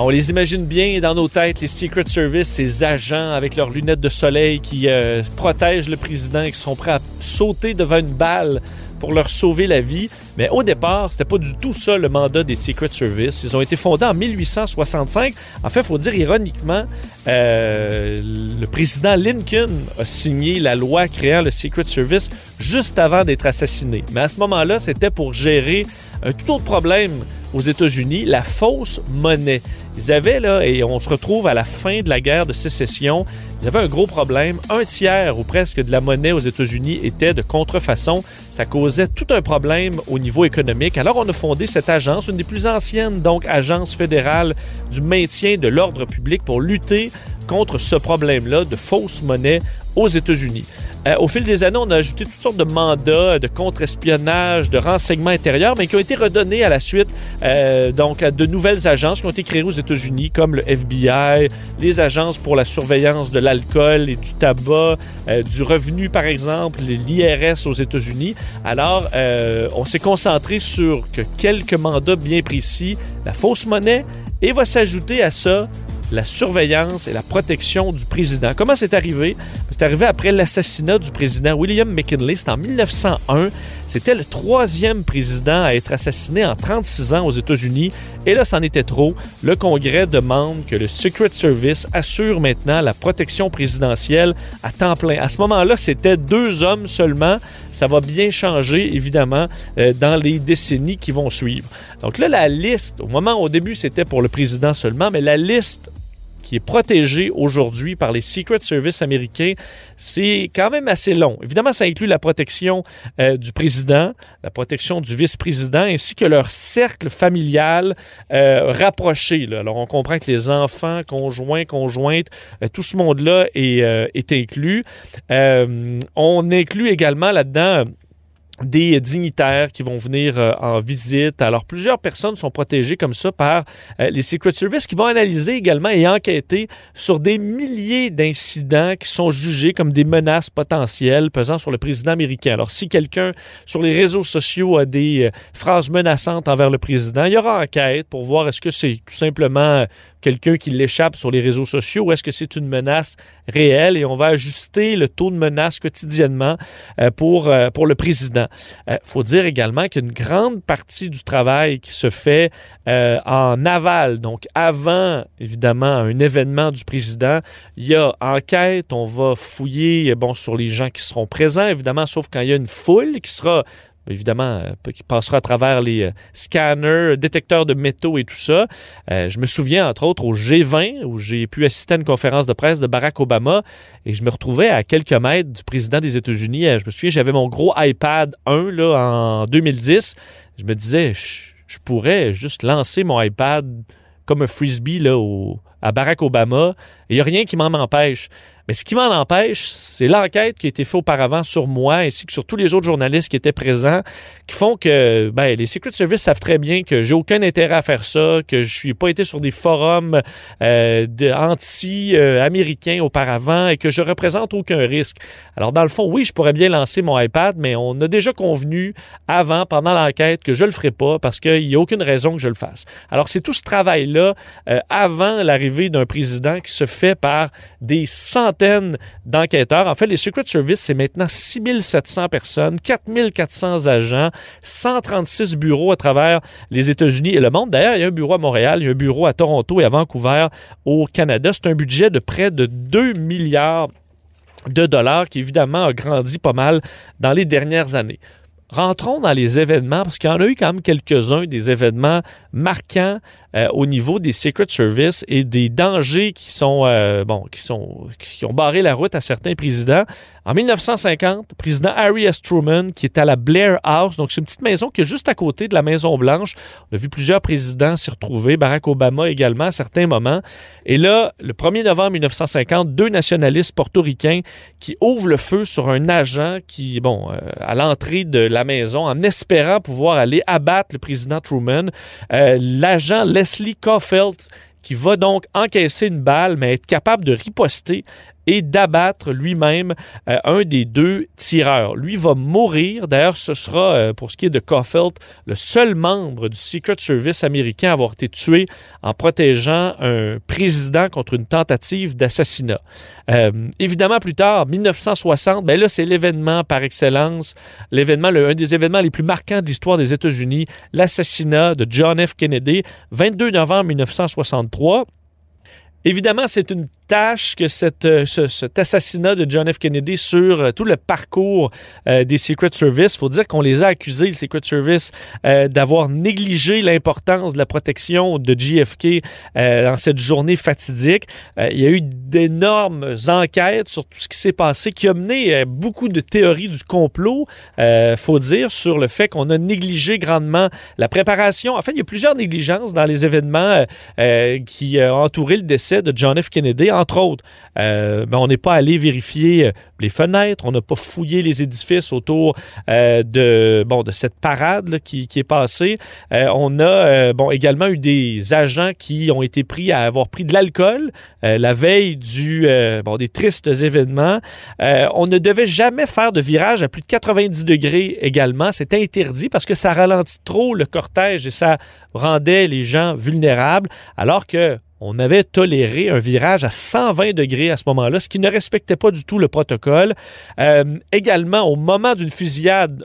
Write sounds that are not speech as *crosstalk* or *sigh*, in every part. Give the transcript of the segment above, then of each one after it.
On les imagine bien dans nos têtes, les Secret Service, ces agents avec leurs lunettes de soleil qui euh, protègent le président et qui sont prêts à sauter devant une balle pour leur sauver la vie. Mais au départ, c'était pas du tout ça le mandat des Secret Service. Ils ont été fondés en 1865. En fait, il faut dire ironiquement, euh, le président Lincoln a signé la loi créant le Secret Service juste avant d'être assassiné. Mais à ce moment-là, c'était pour gérer un tout autre problème aux États-Unis, la fausse monnaie. Ils avaient, là, et on se retrouve à la fin de la guerre de sécession, ils avaient un gros problème. Un tiers ou presque de la monnaie aux États-Unis était de contrefaçon. Ça causait tout un problème au niveau économique. Alors, on a fondé cette agence, une des plus anciennes, donc, agence fédérale du maintien de l'ordre public pour lutter contre ce problème-là de fausse monnaie aux États-Unis. Euh, au fil des années, on a ajouté toutes sortes de mandats de contre-espionnage, de renseignements intérieurs, mais qui ont été redonnés à la suite euh, de nouvelles agences qui ont été créées aux États-Unis, comme le FBI, les agences pour la surveillance de l'alcool et du tabac, euh, du revenu, par exemple, l'IRS aux États-Unis. Alors, on s'est concentré sur que quelques mandats bien précis, la fausse monnaie, et va s'ajouter à ça la surveillance et la protection du président. Comment c'est arrivé? C'est arrivé après l'assassinat du président William McKinley. En 1901. C'était le troisième président à être assassiné en 36 ans aux États-Unis. Et là, c'en était trop. Le Congrès demande que le Secret Service assure maintenant la protection présidentielle à temps plein. À ce moment-là, c'était deux hommes seulement. Ça va bien changer, évidemment, euh, dans les décennies qui vont suivre. Donc là, la liste, au moment, au début, c'était pour le président seulement, mais la liste qui est protégé aujourd'hui par les Secret Service américains, c'est quand même assez long. Évidemment, ça inclut la protection euh, du président, la protection du vice-président, ainsi que leur cercle familial euh, rapproché. Alors, on comprend que les enfants, conjoints, conjointes, euh, tout ce monde-là est, inclus. On inclut également là-dedans des dignitaires qui vont venir euh, en visite. Alors, plusieurs personnes sont protégées comme ça par euh, les Secret Service qui vont analyser également et enquêter sur des milliers d'incidents qui sont jugés comme des menaces potentielles pesant sur le président américain. Alors, si quelqu'un sur les réseaux sociaux a des euh, phrases menaçantes envers le président, il y aura enquête pour voir est-ce que c'est tout simplement quelqu'un qui l'échappe sur les réseaux sociaux ou est-ce que c'est une menace réelle? Et on va ajuster le taux de menace quotidiennement euh, pour, euh, pour le président. Il faut dire également qu'une grande partie du travail qui se fait euh, en aval, donc avant évidemment un événement du président, il y a enquête, on va fouiller bon, sur les gens qui seront présents, évidemment, sauf quand il y a une foule qui sera évidemment, euh, qui passera à travers les euh, scanners, détecteurs de métaux et tout ça. Euh, je me souviens, entre autres, au G20, où j'ai pu assister à une conférence de presse de Barack Obama, et je me retrouvais à quelques mètres du président des États-Unis. Je me souviens, j'avais mon gros iPad 1 là, en 2010. Je me disais, je, je pourrais juste lancer mon iPad comme un frisbee à Barack Obama, il n'y a rien qui m'en empêche. Mais ce qui m'en empêche, c'est l'enquête qui a été faite auparavant sur moi ainsi que sur tous les autres journalistes qui étaient présents, qui font que ben, les Secret Service savent très bien que j'ai aucun intérêt à faire ça, que je suis pas été sur des forums euh, anti-américains auparavant et que je représente aucun risque. Alors dans le fond, oui, je pourrais bien lancer mon iPad, mais on a déjà convenu avant, pendant l'enquête, que je le ferai pas parce qu'il n'y a aucune raison que je le fasse. Alors c'est tout ce travail-là euh, avant l'arrivée d'un président qui se fait par des centaines d'enquêteurs. En fait, les Secret Service, c'est maintenant 6700 personnes, 4400 agents, 136 bureaux à travers les États-Unis et le monde. D'ailleurs, il y a un bureau à Montréal, il y a un bureau à Toronto et à Vancouver au Canada. C'est un budget de près de 2 milliards de dollars qui, évidemment, a grandi pas mal dans les dernières années. Rentrons dans les événements, parce qu'il y en a eu quand même quelques-uns des événements marquants euh, au niveau des Secret Service et des dangers qui sont, euh, bon, qui sont, qui ont barré la route à certains présidents. En 1950, le président Harry S. Truman, qui est à la Blair House, donc c'est une petite maison qui est juste à côté de la Maison-Blanche. On a vu plusieurs présidents s'y retrouver, Barack Obama également à certains moments. Et là, le 1er novembre 1950, deux nationalistes portoricains qui ouvrent le feu sur un agent qui, bon, euh, à l'entrée de la maison, en espérant pouvoir aller abattre le président Truman. Euh, L'agent Leslie Caulfield qui va donc encaisser une balle, mais être capable de riposter et d'abattre lui-même euh, un des deux tireurs. Lui va mourir. D'ailleurs, ce sera, euh, pour ce qui est de Caulfield, le seul membre du Secret Service américain à avoir été tué en protégeant un président contre une tentative d'assassinat. Euh, évidemment, plus tard, 1960, ben là, c'est l'événement par excellence, l'événement, un des événements les plus marquants de l'histoire des États-Unis, l'assassinat de John F. Kennedy, 22 novembre 1963. Évidemment, c'est une tâche que euh, ce, cet assassinat de John F. Kennedy sur euh, tout le parcours euh, des Secret Service. Il faut dire qu'on les a accusés, le Secret Service, d'avoir négligé l'importance de la protection de JFK dans cette journée fatidique. il y a eu d'énormes enquêtes sur tout ce qui s'est passé qui a mené beaucoup de théories du complot, faut dire, sur le fait qu'on a négligé grandement la préparation. En fait, il y a plusieurs négligences dans les événements qui ont entouré le décès de John F. Kennedy entre autres. Euh, ben, on n'est pas allé vérifier euh, les fenêtres, on n'a pas fouillé les édifices autour euh, de, bon, de cette parade qui, est passée. on a bon, également eu des agents qui ont été pris à avoir pris de l'alcool la veille du, bon, des tristes événements. on ne devait jamais faire de virage à plus de 90 degrés également. C'est interdit parce que ça ralentit trop le cortège et ça rendait les gens vulnérables, alors que on avait toléré un virage à 120 degrés à ce moment-là, ce qui ne respectait pas du tout le protocole. Euh, également, au moment d'une fusillade,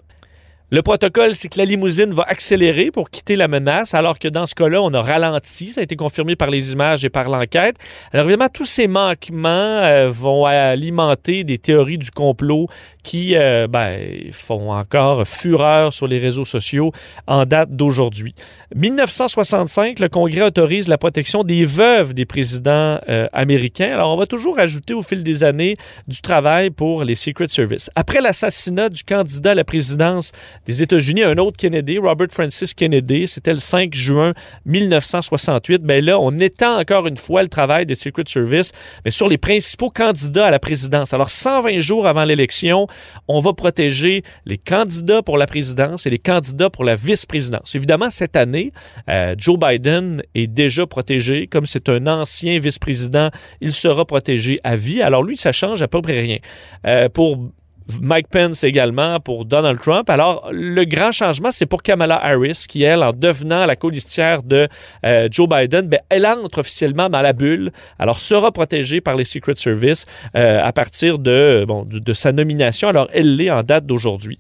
le protocole, c'est que la limousine va accélérer pour quitter la menace, alors que dans ce cas-là, on a ralenti. Ça a été confirmé par les images et par l'enquête. Alors évidemment, tous ces manquements euh, vont alimenter des théories du complot qui euh, ben, font encore fureur sur les réseaux sociaux en date d'aujourd'hui. 1965, le Congrès autorise la protection des veuves des présidents euh, américains. Alors, on va toujours ajouter au fil des années du travail pour les Secret Service. Après l'assassinat du candidat à la présidence des États-Unis, un autre Kennedy, Robert Francis Kennedy, c'était le 5 juin 1968. Ben là, on étend encore une fois le travail des Secret Service, mais sur les principaux candidats à la présidence. Alors, 120 jours avant l'élection, on va protéger les candidats pour la présidence et les candidats pour la vice-présidence. Évidemment, cette année, euh, Joe Biden est déjà protégé. Comme c'est un ancien vice-président, il sera protégé à vie. Alors lui, ça change à peu près rien. Euh, pour Mike Pence également pour Donald Trump. Alors, le grand changement, c'est pour Kamala Harris, qui, elle, en devenant la colistière de euh, Joe Biden, ben, elle entre officiellement dans la bulle, alors sera protégée par les Secret Service euh, à partir de, de sa nomination. Alors, elle l'est en date d'aujourd'hui.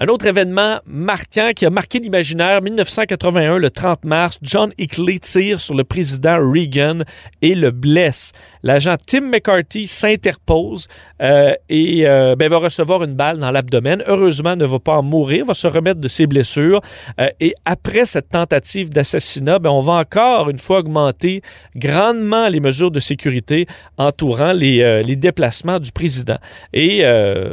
Un autre événement marquant qui a marqué l'imaginaire, 1981, le 30 mars, John Hickley tire sur le président Reagan et le blesse. L'agent Tim McCarthy s'interpose euh, et euh, ben, va recevoir une balle dans l'abdomen. Heureusement, ne va pas en mourir, va se remettre de ses blessures. Euh, et après cette tentative d'assassinat, ben, on va encore une fois augmenter grandement les mesures de sécurité entourant les, les déplacements du président. Et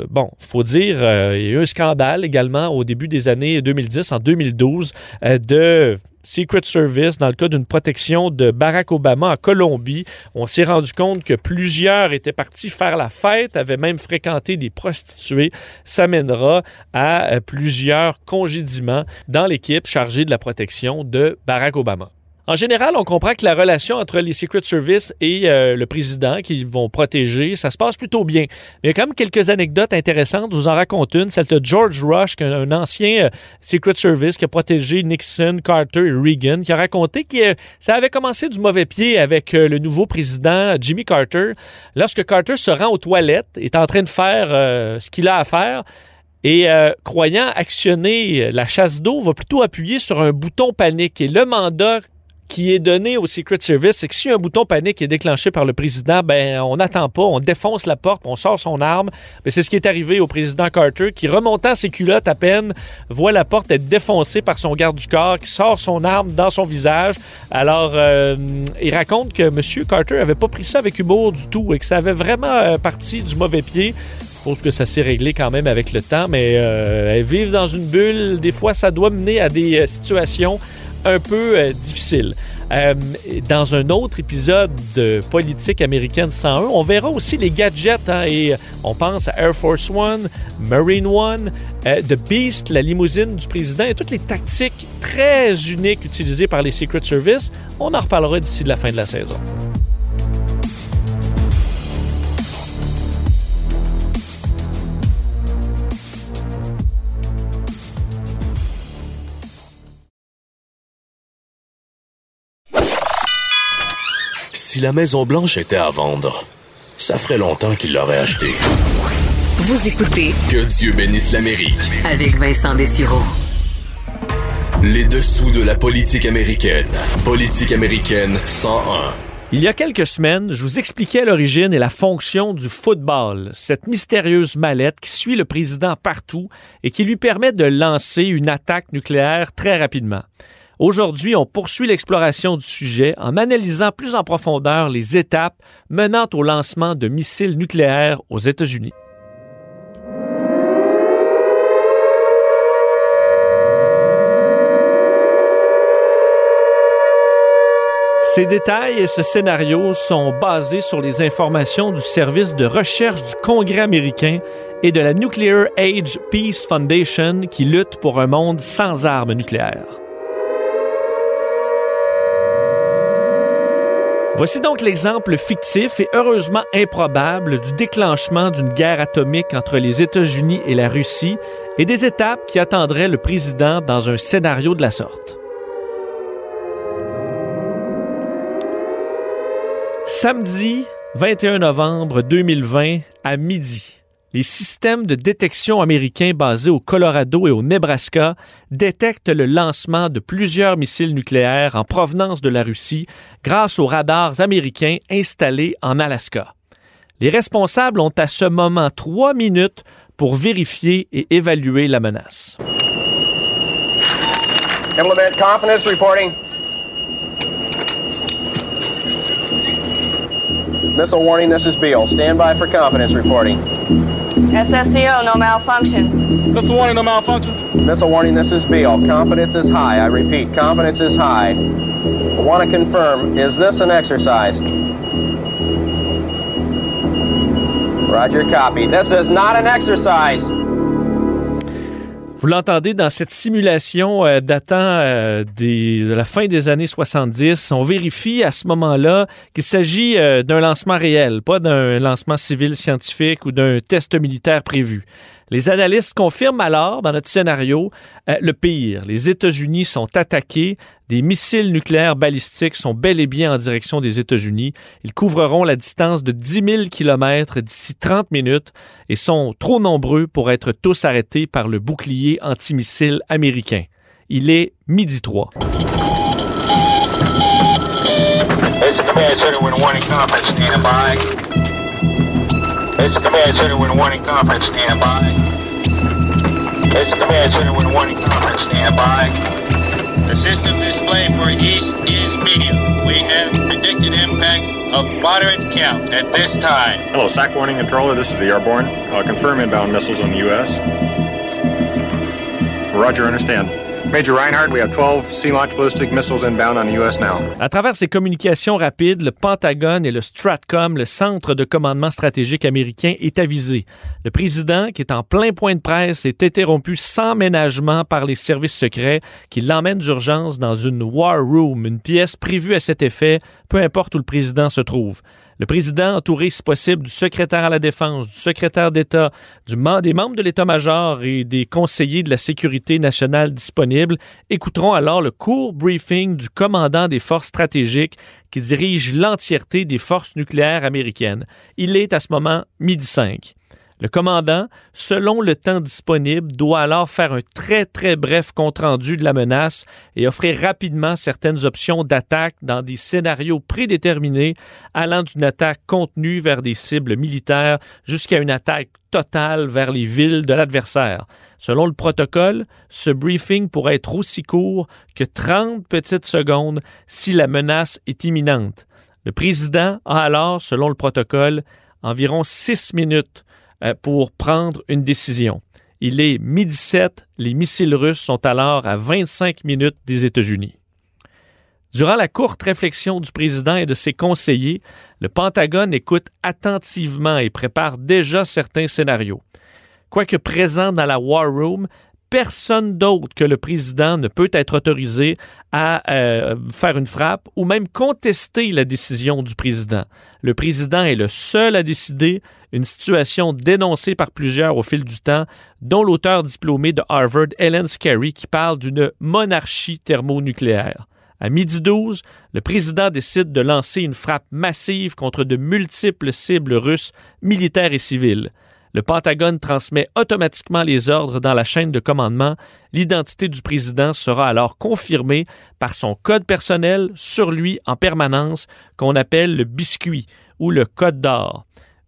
bon, faut dire, il y a eu un scandale également au début des années 2010, en 2012, de Secret Service dans le cas d'une protection de Barack Obama en Colombie. On s'est rendu compte que plusieurs étaient partis faire la fête, avaient même fréquenté des prostituées. Ça mènera à euh, plusieurs congédiements dans l'équipe chargée de la protection de Barack Obama. En général, on comprend que la relation entre les Secret Service et euh, le président qu'ils vont protéger, ça se passe plutôt bien. Mais il y a quand même quelques anecdotes intéressantes. Je vous en raconte une, celle de George Rush, un ancien euh, Secret Service qui a protégé Nixon, Carter et Reagan, qui a raconté que euh, ça avait commencé du mauvais pied avec le nouveau président Jimmy Carter. Lorsque Carter se rend aux toilettes, est en train de faire ce qu'il a à faire, et croyant actionner la chasse d'eau, va plutôt appuyer sur un bouton panique. Et le mandat qui est donné au Secret Service, c'est que si un bouton panique est déclenché par le président, ben on n'attend pas, on défonce la porte, on sort son arme. Mais c'est ce qui est arrivé au président Carter, qui remontant ses culottes à peine, voit la porte être défoncée par son garde du corps, qui sort son arme dans son visage. Alors, euh, il raconte que M. Carter avait pas pris ça avec humour du tout et que ça avait vraiment euh, parti du mauvais pied suppose que ça s'est réglé quand même avec le temps, mais euh, vivre dans une bulle, des fois, ça doit mener à des situations un peu euh, difficiles. Euh, dans un autre épisode de Politique américaine 101, on verra aussi les gadgets hein, et on pense à Air Force One, Marine One, euh, The Beast, la limousine du président et toutes les tactiques très uniques utilisées par les Secret Service. On en reparlera d'ici la fin de la saison. Si la Maison Blanche était à vendre, ça ferait longtemps qu'il l'aurait achetée. Vous écoutez Que Dieu bénisse l'Amérique. avec Vincent Dessureau. Les dessous de la politique américaine. Politique américaine 101. Il y a quelques semaines, je vous expliquais l'origine et la fonction du football, cette mystérieuse mallette qui suit le président partout et qui lui permet de lancer une attaque nucléaire très rapidement. Aujourd'hui, on poursuit l'exploration du sujet en analysant plus en profondeur les étapes menant au lancement de missiles nucléaires aux États-Unis. Ces détails et ce scénario sont basés sur les informations du service de recherche du Congrès américain et de la Nuclear Age Peace Foundation qui lutte pour un monde sans armes nucléaires. Voici donc l'exemple fictif et heureusement improbable du déclenchement d'une guerre atomique entre les États-Unis et la Russie et des étapes qui attendraient le président dans un scénario de la sorte. Samedi 21 novembre 2020 à midi, les systèmes de détection américains basés au Colorado et au Nebraska détectent le lancement de plusieurs missiles nucléaires en provenance de la Russie grâce aux radars américains installés en Alaska. Les responsables ont à ce moment trois minutes pour vérifier et évaluer la menace. SSCO, no malfunction. Missile warning, no malfunctions. Missile warning, this is Beal. Confidence is high. I repeat, confidence is high. I want to confirm, is this an exercise? Roger, copy. This is not an exercise. Vous l'entendez dans cette simulation euh, datant euh, de la fin des années 70. On vérifie à ce moment-là qu'il s'agit euh, d'un lancement réel, pas d'un lancement civil scientifique ou d'un test militaire prévu. Les analystes confirment alors, dans notre scénario, euh, le pire. Les États-Unis sont attaqués. Des missiles nucléaires balistiques sont bel et bien en direction des États-Unis. Ils couvriront la distance de 10 000 km d'ici 30 minutes et sont trop nombreux pour être tous arrêtés par le bouclier antimissile américain. Il est midi 3. It's a command center with a warning conference stand by. It's a command center with warning conference stand by. It's a command center with a warning conference stand by. The system display for east is medium. We have predicted impacts of moderate count at this time. Hello, SAC warning controller. This is the airborne. Uh, confirm inbound missiles on the U.S. Roger, understand. Major Reinhardt, we have 12 sea-launched ballistic missiles inbound on the U.S. now. À travers ces communications rapides, le Pentagone et le Stratcom, le centre de commandement stratégique américain, est avisé. Le président, qui est en plein point de presse, est interrompu sans ménagement par les services secrets qui l'emmènent d'urgence dans une War Room, une pièce prévue à cet effet, peu importe où le président se trouve. Le président, entouré si possible du secrétaire à la défense, du secrétaire d'État, des membres de l'État-major et des conseillers de la sécurité nationale disponibles, écouteront alors le court briefing du commandant des forces stratégiques qui dirige l'entièreté des forces nucléaires américaines. Il est à ce moment midi 5. Le commandant, selon le temps disponible, doit alors faire un très très bref compte-rendu de la menace et offrir rapidement certaines options d'attaque dans des scénarios prédéterminés allant d'une attaque contenue vers des cibles militaires jusqu'à une attaque totale vers les villes de l'adversaire. Selon le protocole, ce briefing pourrait être aussi court que 30 petites secondes si la menace est imminente. Le président a alors, selon le protocole, environ six minutes pour prendre une décision. Il est midi 7, les missiles russes sont alors à 25 minutes des États-Unis. Durant la courte réflexion du président et de ses conseillers, le Pentagone écoute attentivement et prépare déjà certains scénarios. Quoique présent dans la War Room, personne d'autre que le président ne peut être autorisé à euh, faire une frappe ou même contester la décision du président. Le président est le seul à décider, une situation dénoncée par plusieurs au fil du temps, dont l'auteur diplômé de Harvard, Ellen Scarry, qui parle d'une monarchie thermonucléaire. À midi 12, le président décide de lancer une frappe massive contre de multiples cibles russes, militaires et civiles. Le Pentagone transmet automatiquement les ordres dans la chaîne de commandement. L'identité du président sera alors confirmée par son code personnel sur lui en permanence qu'on appelle le biscuit ou le code d'or.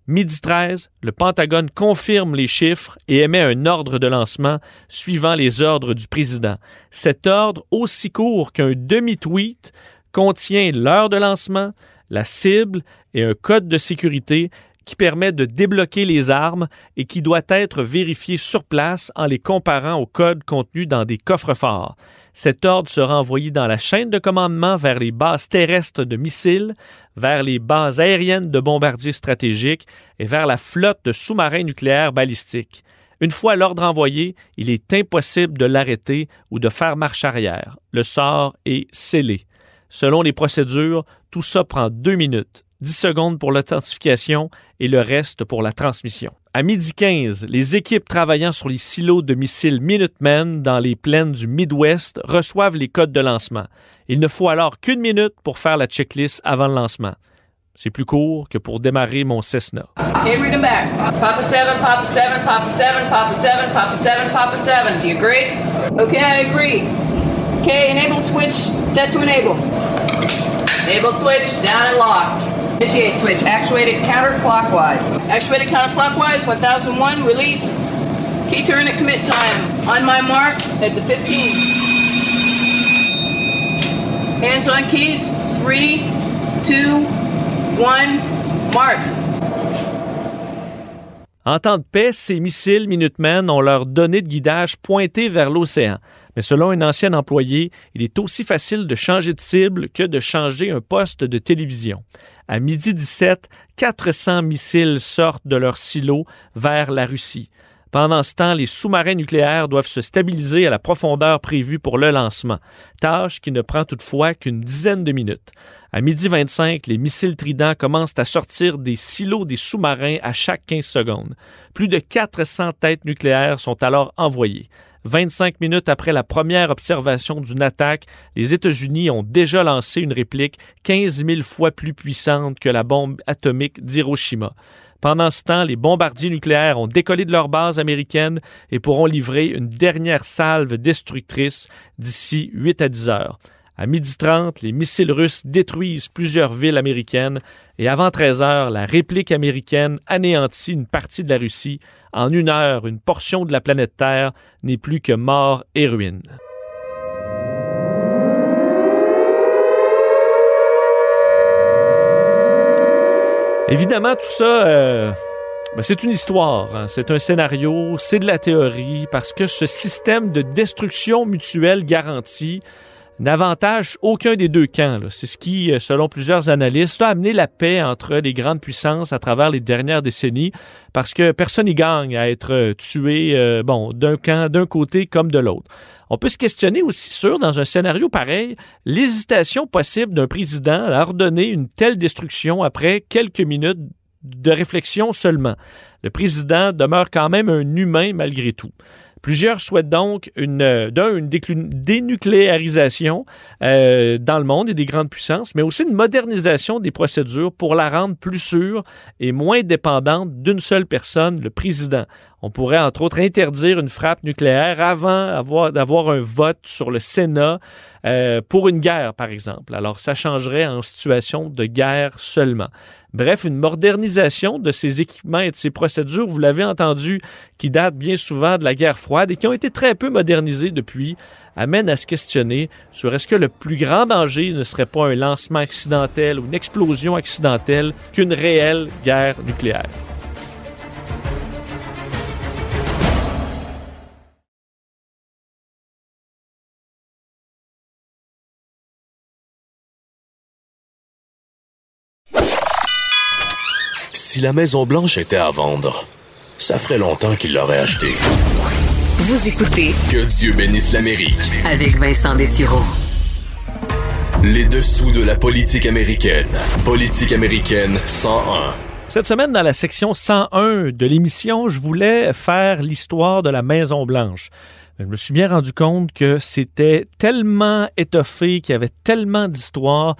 Midi 13, le Pentagone confirme les chiffres et émet un ordre de lancement suivant les ordres du président. Cet ordre, aussi court qu'un demi-tweet, contient l'heure de lancement, la cible et un code de sécurité qui permet de débloquer les armes et qui doit être vérifié sur place en les comparant au code contenu dans des coffres forts. Cet ordre sera envoyé dans la chaîne de commandement vers les bases terrestres de missiles, vers les bases aériennes de bombardiers stratégiques et vers la flotte de sous-marins nucléaires balistiques. Une fois l'ordre envoyé, il est impossible de l'arrêter ou de faire marche arrière. Le sort est scellé. Selon les procédures, tout ça prend deux minutes. 10 secondes pour l'authentification et le reste pour la transmission. À midi 15, les équipes travaillant sur les silos de missiles Minutemen dans les plaines du Midwest reçoivent les codes de lancement. Il ne faut alors qu'une minute pour faire la checklist avant le lancement. C'est plus court que pour démarrer mon Cessna. Okay, read them back. Papa 7, Papa 7, Papa 7, Papa 7, Papa 7, Papa 7. Do you agree? Okay, I agree. Okay, enable switch set to enable. Enable switch down and locked. Initiate switch actuated counterclockwise. Actuated counterclockwise, 1001, release. Key turn at commit time. On my mark at the 15. Hands on keys. 3, 2, 1, mark. En temps de paix, ces missiles Minutemen ont leur données de guidage pointées vers l'océan. Mais selon un ancien employé, il est aussi facile de changer de cible que de changer un poste de télévision. À midi 17, 400 missiles sortent de leur silo vers la Russie. Pendant ce temps, les sous-marins nucléaires doivent se stabiliser à la profondeur prévue pour le lancement, tâche qui ne prend toutefois qu'une dizaine de minutes. À midi 25, les missiles Trident commencent à sortir des silos des sous-marins à chaque 15 secondes. Plus de 400 têtes nucléaires sont alors envoyées. 25 minutes après la première observation d'une attaque, les États-Unis ont déjà lancé une réplique 15 000 fois plus puissante que la bombe atomique d'Hiroshima. Pendant ce temps, les bombardiers nucléaires ont décollé de leur base américaine et pourront livrer une dernière salve destructrice d'ici 8 à 10 heures. À midi 30, les missiles russes détruisent plusieurs villes américaines et avant 13 heures, la réplique américaine anéantit une partie de la Russie. En une heure, une portion de la planète Terre n'est plus que mort et ruine. Évidemment, tout ça, euh, ben, c'est une histoire, hein. c'est un scénario, c'est de la théorie, parce que ce système de destruction mutuelle garantie n'avantage aucun des deux camps. C'est ce qui, euh, selon plusieurs analystes, a amené la paix entre les grandes puissances à travers les dernières décennies, parce que personne n'y gagne à être euh, tué, bon, d'un camp, d'un côté comme de l'autre. On peut se questionner aussi sur, dans un scénario pareil, l'hésitation possible d'un président à ordonner une telle destruction après quelques minutes de réflexion seulement. Le président demeure quand même un humain malgré tout. Plusieurs souhaitent donc une, euh, d'un, une dénucléarisation euh, dans le monde et des grandes puissances, mais aussi une modernisation des procédures pour la rendre plus sûre et moins dépendante d'une seule personne, le président. On pourrait entre autres interdire une frappe nucléaire avant d'avoir un vote sur le Sénat euh, pour une guerre, par exemple. Alors ça changerait en situation de guerre seulement. Bref, une modernisation de ces équipements et de ces procédures, vous l'avez entendu, qui datent bien souvent de la guerre froide et qui ont été très peu modernisées depuis, amène à se questionner sur est-ce que le plus grand danger ne serait pas un lancement accidentel ou une explosion accidentelle qu'une réelle guerre nucléaire. Si la Maison Blanche était à vendre, ça ferait longtemps qu'il l'aurait achetée. Vous écoutez Que Dieu bénisse l'Amérique. avec Vincent Dessureau. Les dessous de la politique américaine. Politique américaine 101. Cette semaine, dans la section 101 de l'émission, je voulais faire l'histoire de la Maison Blanche. Je me suis bien rendu compte que c'était tellement étoffé, qu'il y avait tellement d'histoires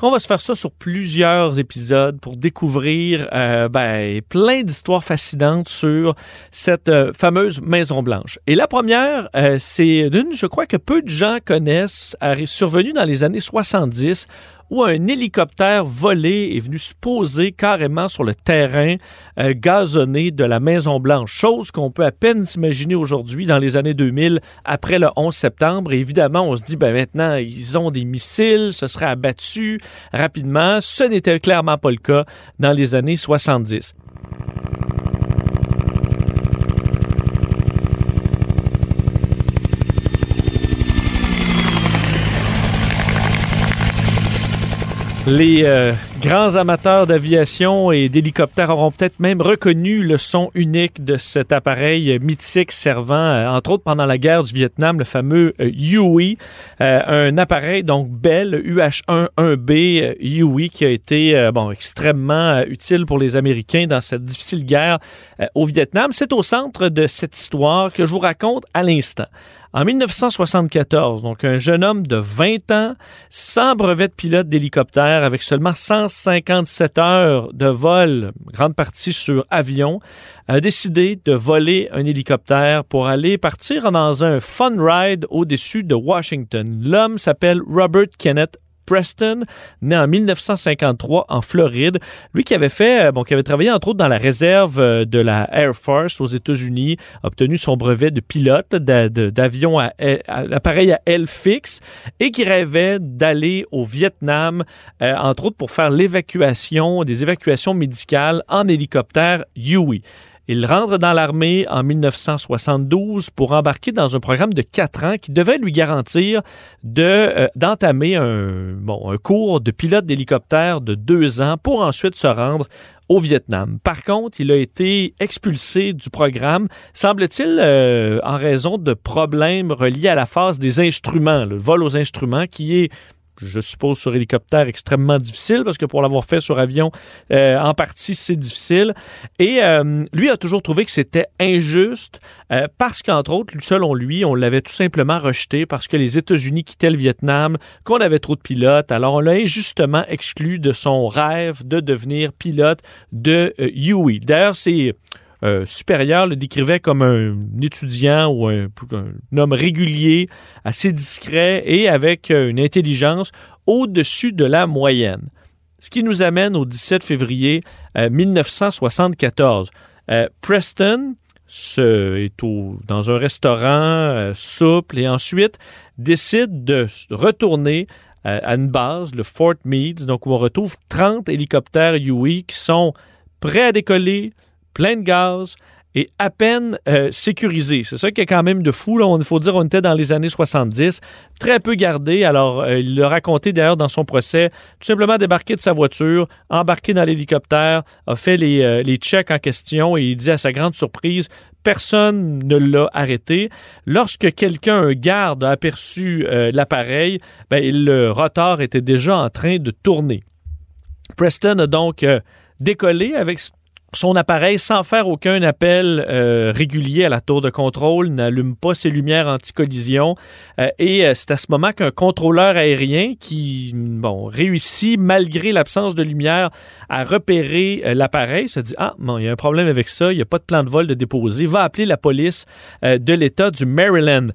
qu'on va se faire ça sur plusieurs épisodes pour découvrir euh, ben, plein d'histoires fascinantes sur cette euh, fameuse Maison Blanche. Et la première, euh, c'est d'une, je crois que peu de gens connaissent, survenue dans les années 70 où un hélicoptère volé est venu se poser carrément sur le terrain euh, gazonné de la Maison Blanche, chose qu'on peut à peine s'imaginer aujourd'hui dans les années 2000 après le 11 septembre. Et évidemment, on se dit ben maintenant ils ont des missiles, ce serait abattu rapidement. Ce n'était clairement pas le cas dans les années 70. Les euh, grands amateurs d'aviation et d'hélicoptères auront peut-être même reconnu le son unique de cet appareil mythique servant, euh, entre autres pendant la guerre du Vietnam, le fameux euh, euh, un appareil donc Bell UH-1-1B euh, Huey qui a été bon extrêmement utile pour les Américains dans cette difficile guerre au Vietnam. C'est au centre de cette histoire que je vous raconte à l'instant. En 1974, donc un jeune homme de 20 ans, sans brevet de pilote d'hélicoptère, avec seulement 157 heures de vol, grande partie sur avion, a décidé de voler un hélicoptère pour aller partir dans un fun ride au-dessus de Washington. L'homme s'appelle Robert Kenneth Preston, né en 1953 en Floride. Lui qui avait fait, euh, bon, qui avait travaillé entre autres dans la réserve euh, de la Air Force aux États-Unis, obtenu son brevet de pilote d'avion à, l'appareil à aile fixe et qui rêvait d'aller au Vietnam, euh, entre autres pour faire l'évacuation, des évacuations médicales en hélicoptère Huey. Il rentre dans l'armée en 1972 pour embarquer dans un programme de quatre ans qui devait lui garantir euh, d'entamer un cours de pilote d'hélicoptère de deux ans pour ensuite se rendre au Vietnam. Par contre, il a été expulsé du programme, semble-t-il, euh, en raison de problèmes reliés à la phase des instruments, le vol aux instruments, qui est je suppose, sur hélicoptère extrêmement difficile parce que pour l'avoir fait sur avion, euh, en partie, c'est difficile. Et euh, lui a toujours trouvé que c'était injuste euh, parce qu'entre autres, selon lui, on l'avait tout simplement rejeté parce que les États-Unis quittaient le Vietnam, qu'on avait trop de pilotes. Alors, on l'a injustement exclu de son rêve de devenir pilote de Huey. D'ailleurs, c'est euh, supérieur le décrivait comme un étudiant ou un, homme régulier, assez discret et avec euh, une intelligence au-dessus de la moyenne. Ce qui nous amène au 17 février euh, 1974. Euh, Preston se, est dans un restaurant souple et ensuite décide de retourner à une base, le Fort Meade, donc on retrouve 30 hélicoptères Huey qui sont prêts à décoller, plein de gaz et à peine euh, sécurisés. C'est ça qui est quand même de fou. Il faut dire on était dans les années 70, très peu gardés. Alors, euh, il l'a raconté d'ailleurs dans son procès, tout simplement débarqué de sa voiture, embarqué dans l'hélicoptère, a fait les, euh, les checks en question et il dit à sa grande surprise, personne ne l'a arrêté. Lorsque quelqu'un, un garde, a aperçu l'appareil, ben, le rotor était déjà en train de tourner. Preston a donc décollé avec son appareil sans faire aucun appel euh, régulier à la tour de contrôle, n'allume pas ses lumières anti-collision. Euh, et euh, c'est à ce moment qu'un contrôleur aérien qui bon, réussit, malgré l'absence de lumière, à repérer euh, l'appareil, se dit Ah, bon, il y a un problème avec ça, il n'y a pas de plan de vol de déposer, va appeler la police de l'État du Maryland.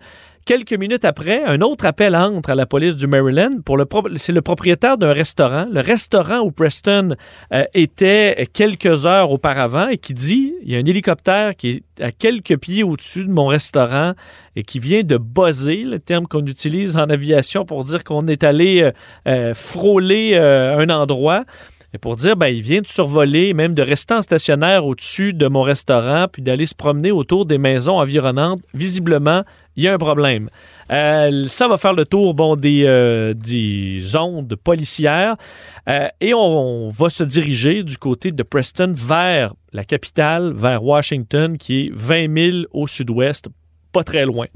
Quelques minutes après, un autre appel entre à la police du Maryland. Pour le c'est le propriétaire d'un restaurant, le restaurant où Preston euh, était quelques heures auparavant, et qui dit il y a un hélicoptère qui est à quelques pieds au-dessus de mon restaurant et qui vient de buzzer, le terme qu'on utilise en aviation pour dire qu'on est allé euh, euh, frôler un endroit. Pour dire, ben, il vient de survoler, même de rester en stationnaire au-dessus de mon restaurant, puis d'aller se promener autour des maisons environnantes, visiblement, il y a un problème. Euh, ça va faire le tour bon, des, euh, des ondes policières euh, et on, on, va se diriger du côté de Preston vers la capitale, vers Washington, qui est 20 000 au sud-ouest, pas très loin.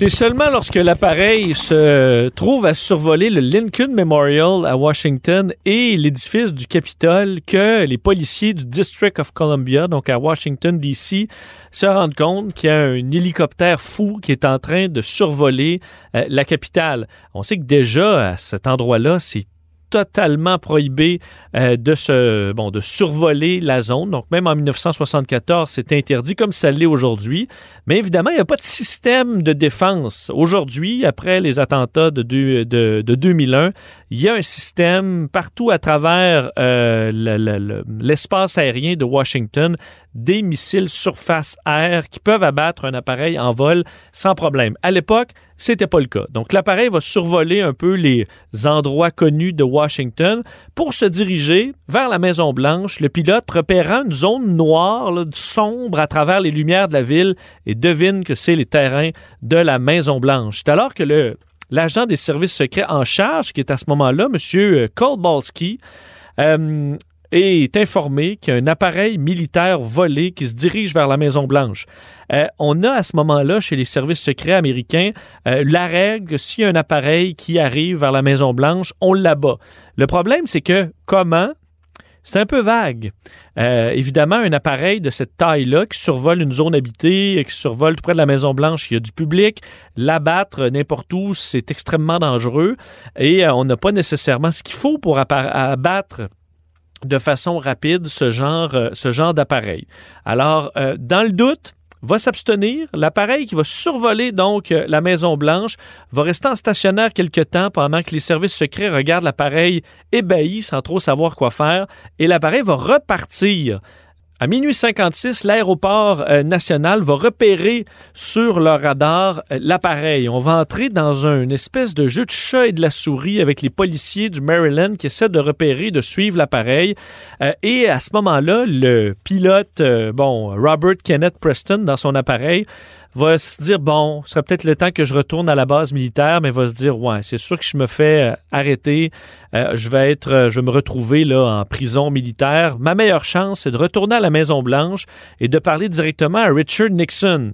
C'est seulement lorsque l'appareil se trouve à survoler le Lincoln Memorial à Washington et l'édifice du Capitole que les policiers du District of Columbia, donc à Washington, D.C., se rendent compte qu'il y a un hélicoptère fou qui est en train de survoler euh, la capitale. On sait que déjà, à cet endroit-là, c'est totalement prohibé euh, de se bon de survoler la zone. Donc même en 1974, c'est interdit comme ça l'est aujourd'hui. Mais évidemment, il n'y a pas de système de défense aujourd'hui après les attentats de, de, de 2001. Il y a un système partout à travers euh, l'espace aérien de Washington des missiles surface-air qui peuvent abattre un appareil en vol sans problème. À l'époque, c'était pas le cas. Donc l'appareil va survoler un peu les endroits connus de Washington pour se diriger vers la Maison Blanche. Le pilote repérant une zone noire, sombre à travers les lumières de la ville et devine que c'est les terrains de la Maison Blanche. C'est alors que le l'agent des services secrets en charge, qui est à ce moment-là, M. Kolbalski, euh, est informé qu'il appareil militaire volé qui se dirige vers la Maison-Blanche. Euh, on a à ce moment-là, chez les services secrets américains, euh, la règle, s'il y a un appareil qui arrive vers la Maison-Blanche, on l'abat. Le problème, c'est que comment? C'est un peu vague. Euh, évidemment, un appareil de cette taille-là qui survole une zone habitée, qui survole tout près de la Maison-Blanche, il y a du public. L'abattre n'importe où, c'est extrêmement dangereux et on n'a pas nécessairement ce qu'il faut pour abattre de façon rapide ce genre, euh, ce genre d'appareil. Alors, euh, dans le doute, va s'abstenir. L'appareil qui va survoler donc euh, la Maison Blanche va rester en stationnaire quelque temps pendant que les services secrets regardent l'appareil ébahi sans trop savoir quoi faire et l'appareil va repartir à minuit 56, l'aéroport euh, national va repérer sur leur radar euh, l'appareil. On va entrer dans une espèce de jeu de chat et de la souris avec les policiers du Maryland qui essaient de repérer, de suivre l'appareil. Euh, et à ce moment-là, le pilote, bon, Robert Kenneth Preston, dans son appareil, va se dire bon, ce serait peut-être le temps que je retourne à la base militaire, mais va se dire ouais, c'est sûr que je me fais euh, arrêter, euh, je vais être, euh, je vais me retrouver là en prison militaire. Ma meilleure chance, c'est de retourner à la Maison Blanche et de parler directement à Richard Nixon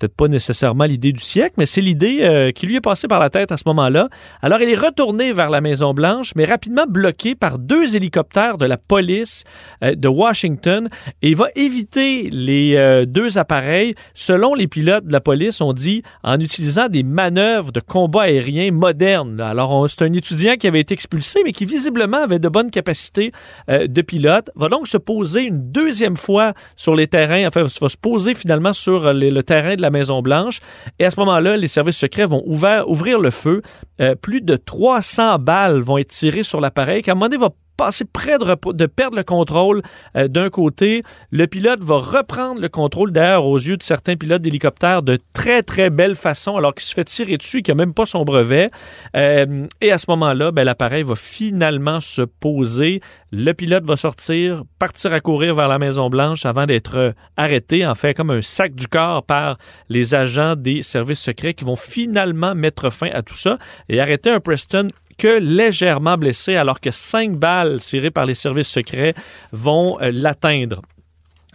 peut-être pas nécessairement l'idée du siècle, mais c'est l'idée euh, qui lui est passée par la tête à ce moment-là. Alors, il est retourné vers la Maison-Blanche, mais rapidement bloqué par deux hélicoptères de la police euh, de Washington et va éviter les euh, deux appareils. Selon les pilotes de la police, on dit en utilisant des manœuvres de combat aérien modernes. Alors, c'est un étudiant qui avait été expulsé, mais qui visiblement avait de bonnes capacités de pilote. Va donc se poser une deuxième fois sur les terrains, enfin, va se poser finalement sur le terrain de la Maison-Blanche. Et à ce moment-là, les services secrets vont ouvrir le feu. Euh, plus de 300 balles vont être tirées sur l'appareil, qui à un moment donné va passer près de, perdre le contrôle euh, d'un côté. Le pilote va reprendre le contrôle, d'ailleurs, aux yeux de certains pilotes d'hélicoptère, de très, très belle façon, alors qu'il se fait tirer dessus et qu'il n'a même pas son brevet. Euh, et à ce moment-là, ben, l'appareil va finalement se poser. Le pilote va sortir, partir à courir vers la Maison-Blanche avant d'être euh, arrêté, en fait, comme un sac du corps par les agents des services secrets qui vont finalement mettre fin à tout ça et arrêter un Preston que légèrement blessé alors que cinq balles tirées par les services secrets vont euh, l'atteindre.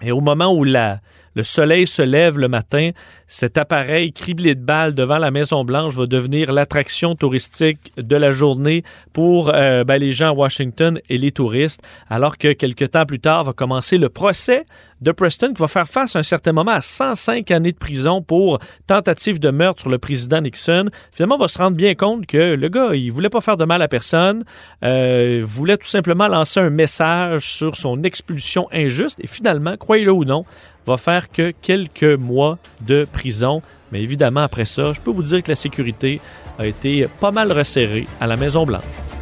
Et au moment où la, le soleil se lève le matin, cet appareil criblé de balles devant la Maison-Blanche va devenir l'attraction touristique de la journée pour euh, ben, les gens à Washington et les touristes, alors que quelques temps plus tard va commencer le procès de Preston qui va faire face à un certain moment à 105 années de prison pour tentative de meurtre sur le président Nixon. Finalement, on va se rendre bien compte que le gars, il voulait pas faire de mal à personne, euh, voulait tout simplement lancer un message sur son expulsion injuste et finalement, croyez-le ou non, va faire que quelques mois de prison. Mais évidemment, après ça, je peux vous dire que la sécurité a été pas mal resserrée à la Maison-Blanche.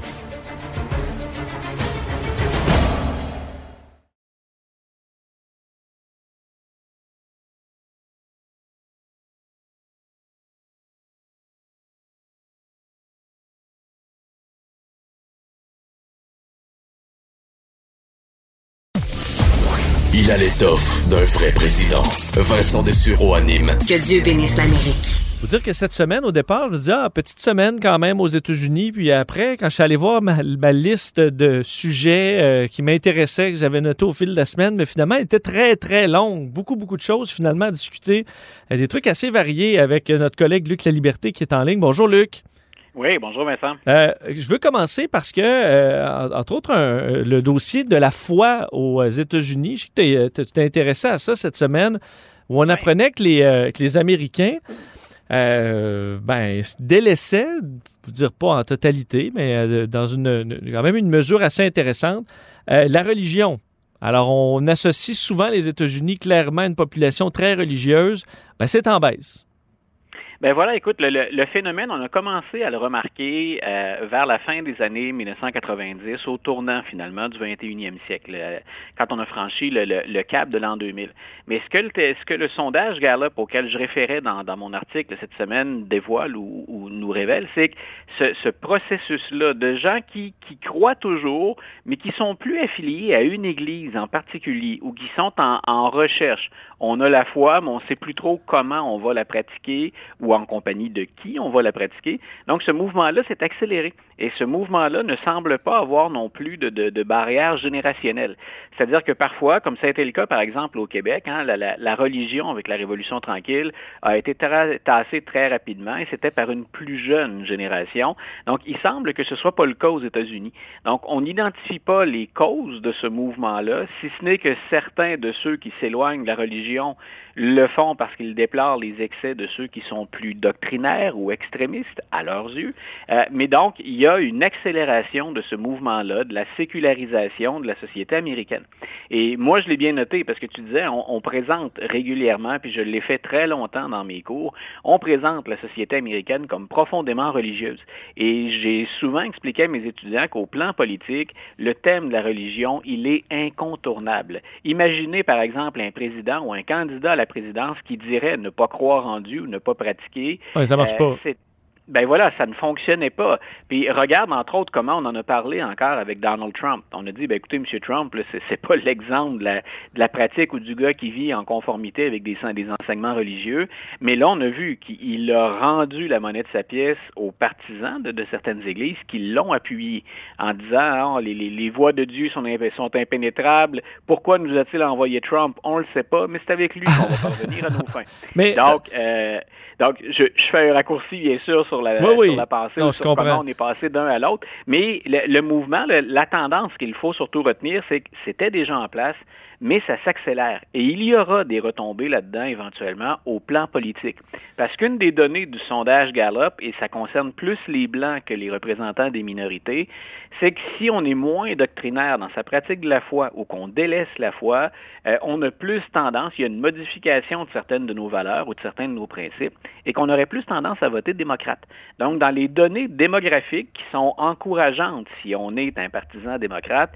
Il a l'étoffe d'un vrai président. Vincent Dessureau anime. Que Dieu bénisse l'Amérique. Faut dire que cette semaine, au départ, je me disais, ah, petite semaine quand même aux États-Unis. Puis après, quand je suis allé voir ma, ma liste de sujets euh, qui m'intéressaient, que j'avais noté au fil de la semaine, mais finalement, elle était très, très longue. Beaucoup, beaucoup de choses finalement à discuter. Euh, des trucs assez variés avec notre collègue Luc La Liberté qui est en ligne. Bonjour, Luc. Oui, bonjour Vincent. Euh, je veux commencer parce que, euh, entre autres, un- le dossier de la foi aux États-Unis, je sais que tu t'es intéressé à ça cette semaine, où on apprenait que les, euh, que les Américains euh, ben, délaissaient, je veux dire pas en totalité, mais euh, dans une, une- quand même une mesure assez intéressante, euh, la religion. Alors, on associe souvent les États-Unis clairement à une population très religieuse. Ben, c'est en baisse. Ben voilà, écoute, le, le- phénomène, on a commencé à le remarquer euh, vers la fin des années 1990, au tournant finalement du 21e siècle, euh, quand on a franchi le, le- le cap de l'an 2000. Mais ce que, le, ce que le sondage Gallup auquel je référais dans, dans mon article cette semaine dévoile ou, ou nous révèle, c'est que ce, ce processus-là de gens qui, qui croient toujours, mais qui sont plus affiliés à une église en particulier ou qui sont en, en recherche. On a la foi, mais on ne sait plus trop comment on va la pratiquer ou en compagnie de qui on va la pratiquer. Donc, ce mouvement-là s'est accéléré. Et ce mouvement-là ne semble pas avoir non plus de, barrière générationnelle. C'est-à-dire que parfois, comme ça a été le cas, par exemple, au Québec, hein, la, la, la, religion avec la Révolution tranquille a été tassée très rapidement et c'était par une plus jeune génération. Donc, il semble que ce ne soit pas le cas aux États-Unis. Donc, on n'identifie pas les causes de ce mouvement-là, si ce n'est que certains de ceux qui s'éloignent de la religion le font parce qu'ils déplorent les excès de ceux qui sont plus doctrinaires ou extrémistes à leurs yeux. Euh, mais donc, il y a une accélération de ce mouvement-là, de la sécularisation de la société américaine. Et moi, je l'ai bien noté parce que tu disais, on, présente régulièrement, puis je l'ai fait très longtemps dans mes cours, on présente la société américaine comme profondément religieuse. Et j'ai souvent expliqué à mes étudiants qu'au plan politique, le thème de la religion, il est incontournable. Imaginez par exemple un président ou un candidat présidence qui dirait ne pas croire en Dieu ou ne pas pratiquer. Ça marche euh, pas. Ben voilà, ça ne fonctionnait pas. Puis regarde entre autres comment on en a parlé encore avec Donald Trump. On a dit, ben écoutez, M. Trump, c'est, c'est pas *laughs* l'exemple de la, de la pratique ou du gars qui vit en conformité avec des, des enseignements religieux. Mais là, on a vu qu'il a rendu la monnaie de sa pièce aux partisans de, de certaines églises qui l'ont appuyé en disant, oh, les, les, les, voies de Dieu sont, sont impénétrables. Pourquoi nous a-t-il envoyé Trump? On le sait pas, mais c'est avec lui qu'on va *laughs* parvenir à nos fins. Mais, donc, euh, donc je, je fais un raccourci, bien sûr, sur la, oui, oui. sur la pensée, non, sur comment on est passé d'un à l'autre. Mais le, le mouvement, le, la tendance qu'il faut surtout retenir, c'est que c'était déjà en place, mais ça s'accélère. Et il y aura des retombées là-dedans éventuellement au plan politique. Parce qu'une des données du sondage Gallup, et ça concerne plus les Blancs que les représentants des minorités, c'est que si on est moins doctrinaire dans sa pratique de la foi ou qu'on délaisse la foi, euh, on a plus tendance, il y a une modification de certaines de nos valeurs ou de certains de nos principes, et qu'on aurait plus tendance à voter démocrate. Donc, dans les données démographiques qui sont encourageantes si on est un partisan démocrate,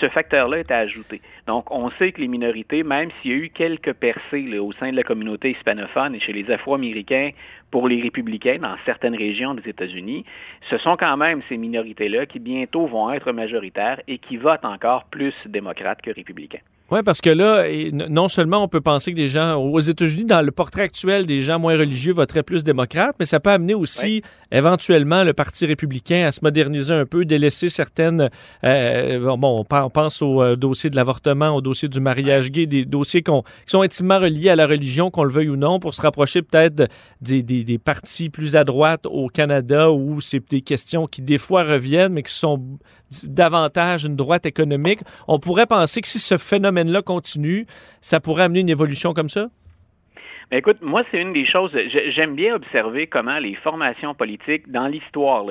ce facteur-là est à ajouter. Donc, on sait que les minorités, même s'il y a eu quelques percées au sein de la communauté hispanophone et chez les Afro-Américains pour les républicains dans certaines régions des États-Unis, ce sont quand même ces minorités-là qui bientôt vont être majoritaires et qui votent encore plus démocrates que républicains. Oui, parce que là, non seulement on peut penser que des gens aux États-Unis, dans le portrait actuel, des gens moins religieux voteraient plus démocrates, mais ça peut amener aussi oui. éventuellement le Parti républicain à se moderniser un peu, délaisser certaines. Euh, bon, on pense au euh, dossier de l'avortement, au dossier du mariage gay, des dossiers qui sont intimement reliés à la religion, qu'on le veuille ou non, pour se rapprocher peut-être des, des, des, partis plus à droite au Canada où c'est des questions qui des fois reviennent, mais qui sont davantage une droite économique. On pourrait penser que si ce phénomène-là continue, ça pourrait amener une évolution comme ça? Mais écoute, moi, c'est une des choses, j'aime bien observer comment les formations politiques, dans l'histoire,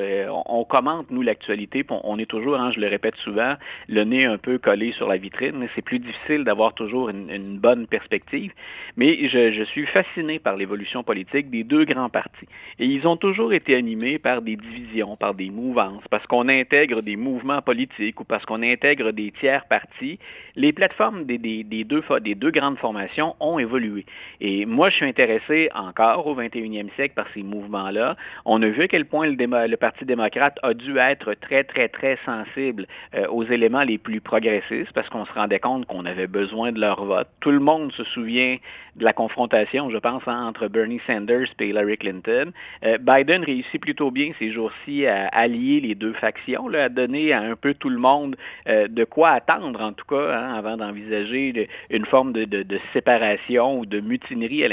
on commente, nous, l'actualité, on est toujours, hein, je le répète souvent, le nez un peu collé sur la vitrine. C'est plus difficile d'avoir toujours une, bonne perspective. Mais je, suis fasciné par l'évolution politique des deux grands partis. Et ils ont toujours été animés par des divisions, par des mouvances, parce qu'on intègre des mouvements politiques ou parce qu'on intègre des tiers partis. Les plateformes des, deux, des deux grandes formations ont évolué. Et moi, je suis intéressé encore au 21e siècle par ces mouvements-là. On a vu à quel point le, Parti démocrate a dû être très, très, très sensible euh, aux éléments les plus progressistes parce qu'on se rendait compte qu'on avait besoin de leur vote. Tout le monde se souvient de la confrontation, je pense, hein, entre Bernie Sanders et Hillary Clinton. Euh, Biden réussit plutôt bien ces jours-ci à allier les deux factions, à donner à un peu tout le monde euh, de quoi attendre, en tout cas, hein, avant d'envisager une forme de, de, séparation ou de mutinerie à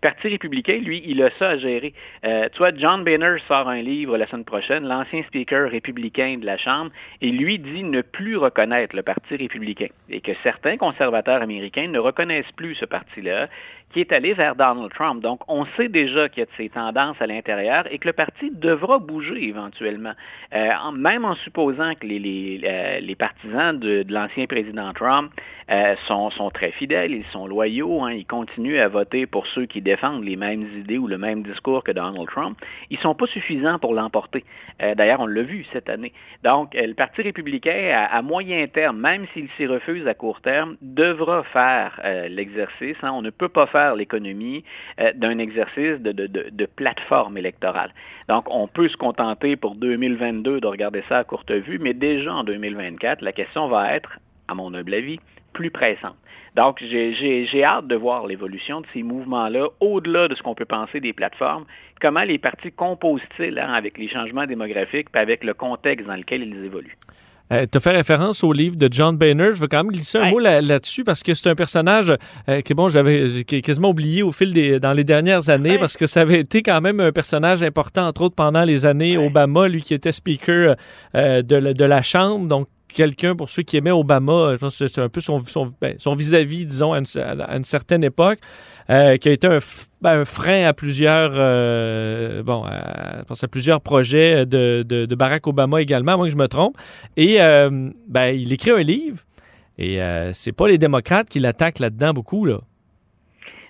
Parti républicain, lui, il a ça à gérer. Euh, tu vois, John Boehner sort un livre la semaine prochaine, l'ancien speaker républicain de la Chambre, et lui dit ne plus reconnaître le Parti républicain et que certains conservateurs américains ne reconnaissent plus ce parti-là qui est allé vers Donald Trump. Donc, on sait déjà qu'il y a de ces tendances à l'intérieur et que le parti devra bouger éventuellement. Euh, même en supposant que les, les, euh, les partisans de, l'ancien président Trump euh, sont, sont, très fidèles, ils sont loyaux, hein, ils continuent à voter pour ceux qui défendent les mêmes idées ou le même discours que Donald Trump, ils ne sont pas suffisants pour l'emporter. D'ailleurs, on l'a vu cette année. Donc, le Parti républicain, à, à moyen terme, même s'il s'y refuse à court terme, devra faire l'exercice. Hein, on ne peut pas faire l'économie euh, d'un exercice de, plateforme électorale. Donc, on peut se contenter pour 2022 de regarder ça à courte vue, mais déjà en 2024, la question va être, à mon humble avis, plus pressante. Donc, j'ai hâte de voir l'évolution de ces mouvements-là, au-delà de ce qu'on peut penser des plateformes. Comment les partis composent-ils hein, avec les changements démographiques et avec le contexte dans lequel ils évoluent? Euh, tu as fait référence au livre de John Boehner. Je veux quand même glisser un mot là-dessus parce que c'est un personnage euh, que bon, j'avais quasiment oublié au fil des dans les dernières années parce que ça avait été quand même un personnage important entre autres pendant les années Obama, lui qui était speaker euh, de, de, la Chambre, donc quelqu'un, pour ceux qui aimaient Obama, pense que c'est un peu son, son, ben, vis-à-vis, disons, à une, certaine époque, euh, qui a été un, ben, frein à plusieurs, euh, bon, à, à plusieurs projets de, de, Barack Obama également, à moins que je me trompe. Et euh, ben, il écrit un livre, et c'est pas les démocrates qui l'attaquent là-dedans beaucoup, là.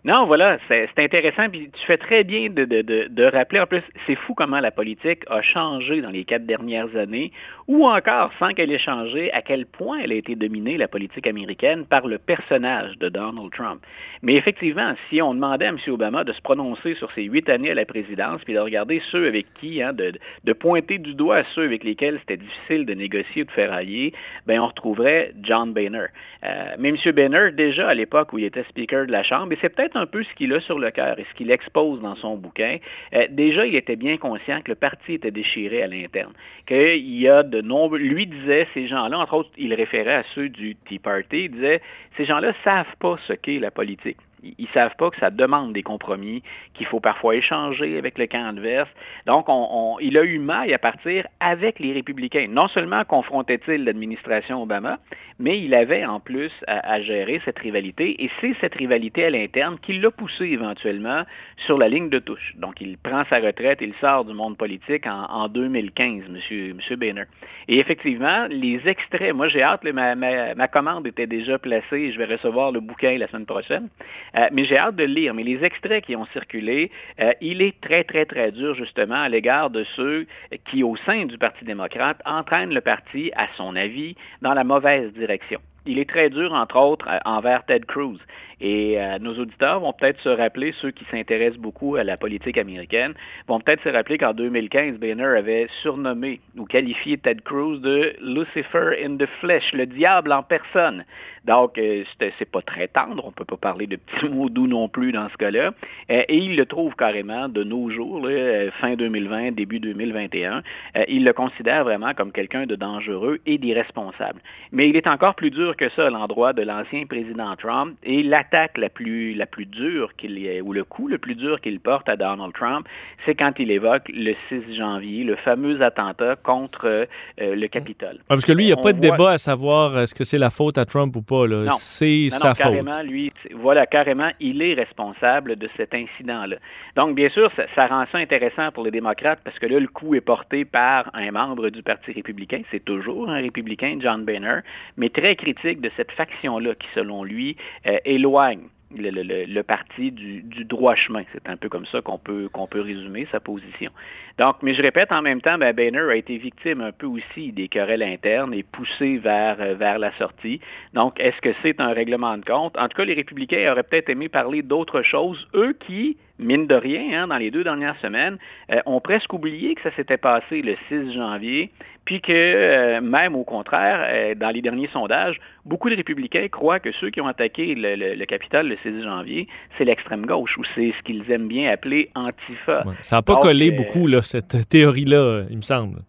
Non, voilà, c'est intéressant. Puis tu fais très bien de, de, de rappeler, en plus, c'est fou comment la politique a changé dans les quatre dernières années, ou encore, sans qu'elle ait changé, à quel point elle a été dominée, la politique américaine, par le personnage de Donald Trump. Mais effectivement, si on demandait à M. Obama de se prononcer sur ses huit années à la présidence, puis de regarder ceux avec qui, hein, de, de pointer du doigt ceux avec lesquels c'était difficile de négocier ou de faire allier, ben on retrouverait John Boehner. Euh, mais M. Boehner, déjà à l'époque où il était speaker de la Chambre, et c'est peut-être un peu ce qu'il a sur le cœur et ce qu'il expose dans son bouquin. Euh, déjà, il était bien conscient que le parti était déchiré à l'interne, qu'il y a de Lui disait, ces gens-là, entre autres, il référait à ceux du Tea Party, il disait, ces gens-là savent pas ce qu'est la politique. Ils ne savent pas que ça demande des compromis, qu'il faut parfois échanger avec le camp adverse. Donc, on, il a eu maille à partir avec les républicains. Non seulement confrontait-il l'administration Obama, mais il avait en plus à, gérer cette rivalité. Et c'est cette rivalité à l'interne qui l'a poussé éventuellement sur la ligne de touche. Donc, il prend sa retraite, il sort du monde politique en, 2015, M. Monsieur, Boehner. Et effectivement, les extraits, moi j'ai hâte, ma, ma, ma commande était déjà placée, je vais recevoir le bouquin la semaine prochaine. Euh, mais j'ai hâte de le lire. Mais les extraits qui ont circulé, euh, il est très, très, très dur justement à l'égard de ceux qui, au sein du Parti démocrate, entraînent le parti, à son avis, dans la mauvaise direction. Il est très dur, entre autres, euh, envers Ted Cruz. Et nos auditeurs vont peut-être se rappeler, ceux qui s'intéressent beaucoup à la politique américaine, vont peut-être se rappeler qu'en 2015, Boehner avait surnommé ou qualifié Ted Cruz de Lucifer in the flesh, le diable en personne. Donc, euh, c'est pas très tendre, on peut pas parler de petits mots doux non plus dans ce cas-là. Euh, et il le trouve carrément de nos jours, euh, fin 2020, début 2021. il le considère vraiment comme quelqu'un de dangereux et d'irresponsable. Mais il est encore plus dur que ça à l'endroit de l'ancien président Trump et l'attaque la plus, la plus dure qu'il ou le coup le plus dur qu'il porte à Donald Trump, c'est quand il évoque le 6 janvier, le fameux attentat contre le Capitole. parce que lui, il n'y a pas de débat à savoir est-ce que c'est la faute à Trump ou pas c'est sa carrément, Lui, voilà, carrément, il est responsable de cet incident-là. Donc, bien sûr, ça, rend ça intéressant pour les démocrates parce que là, le coup est porté par un membre du Parti républicain. C'est toujours un républicain, John Boehner, mais très critique de cette faction-là qui, selon lui, euh, éloigne le, parti du, droit chemin. C'est un peu comme ça qu'on peut, résumer sa position. Donc, mais je répète, en même temps, ben, Boehner a été victime un peu aussi des querelles internes et poussé vers, vers la sortie. Donc, est-ce que c'est un règlement de compte? En tout cas, les républicains auraient peut-être aimé parler d'autre chose, eux qui, mine de rien, hein, dans les deux dernières semaines, euh, ont presque oublié que ça s'était passé le 6 janvier, puis que euh, même au contraire, euh, dans les derniers sondages, beaucoup de républicains croient que ceux qui ont attaqué le, le, le Capitole le 6 janvier, c'est l'extrême gauche, ou c'est ce qu'ils aiment bien appeler Antifa. Ouais, ça n'a pas Donc, collé beaucoup, là, cette théorie-là, il me semble.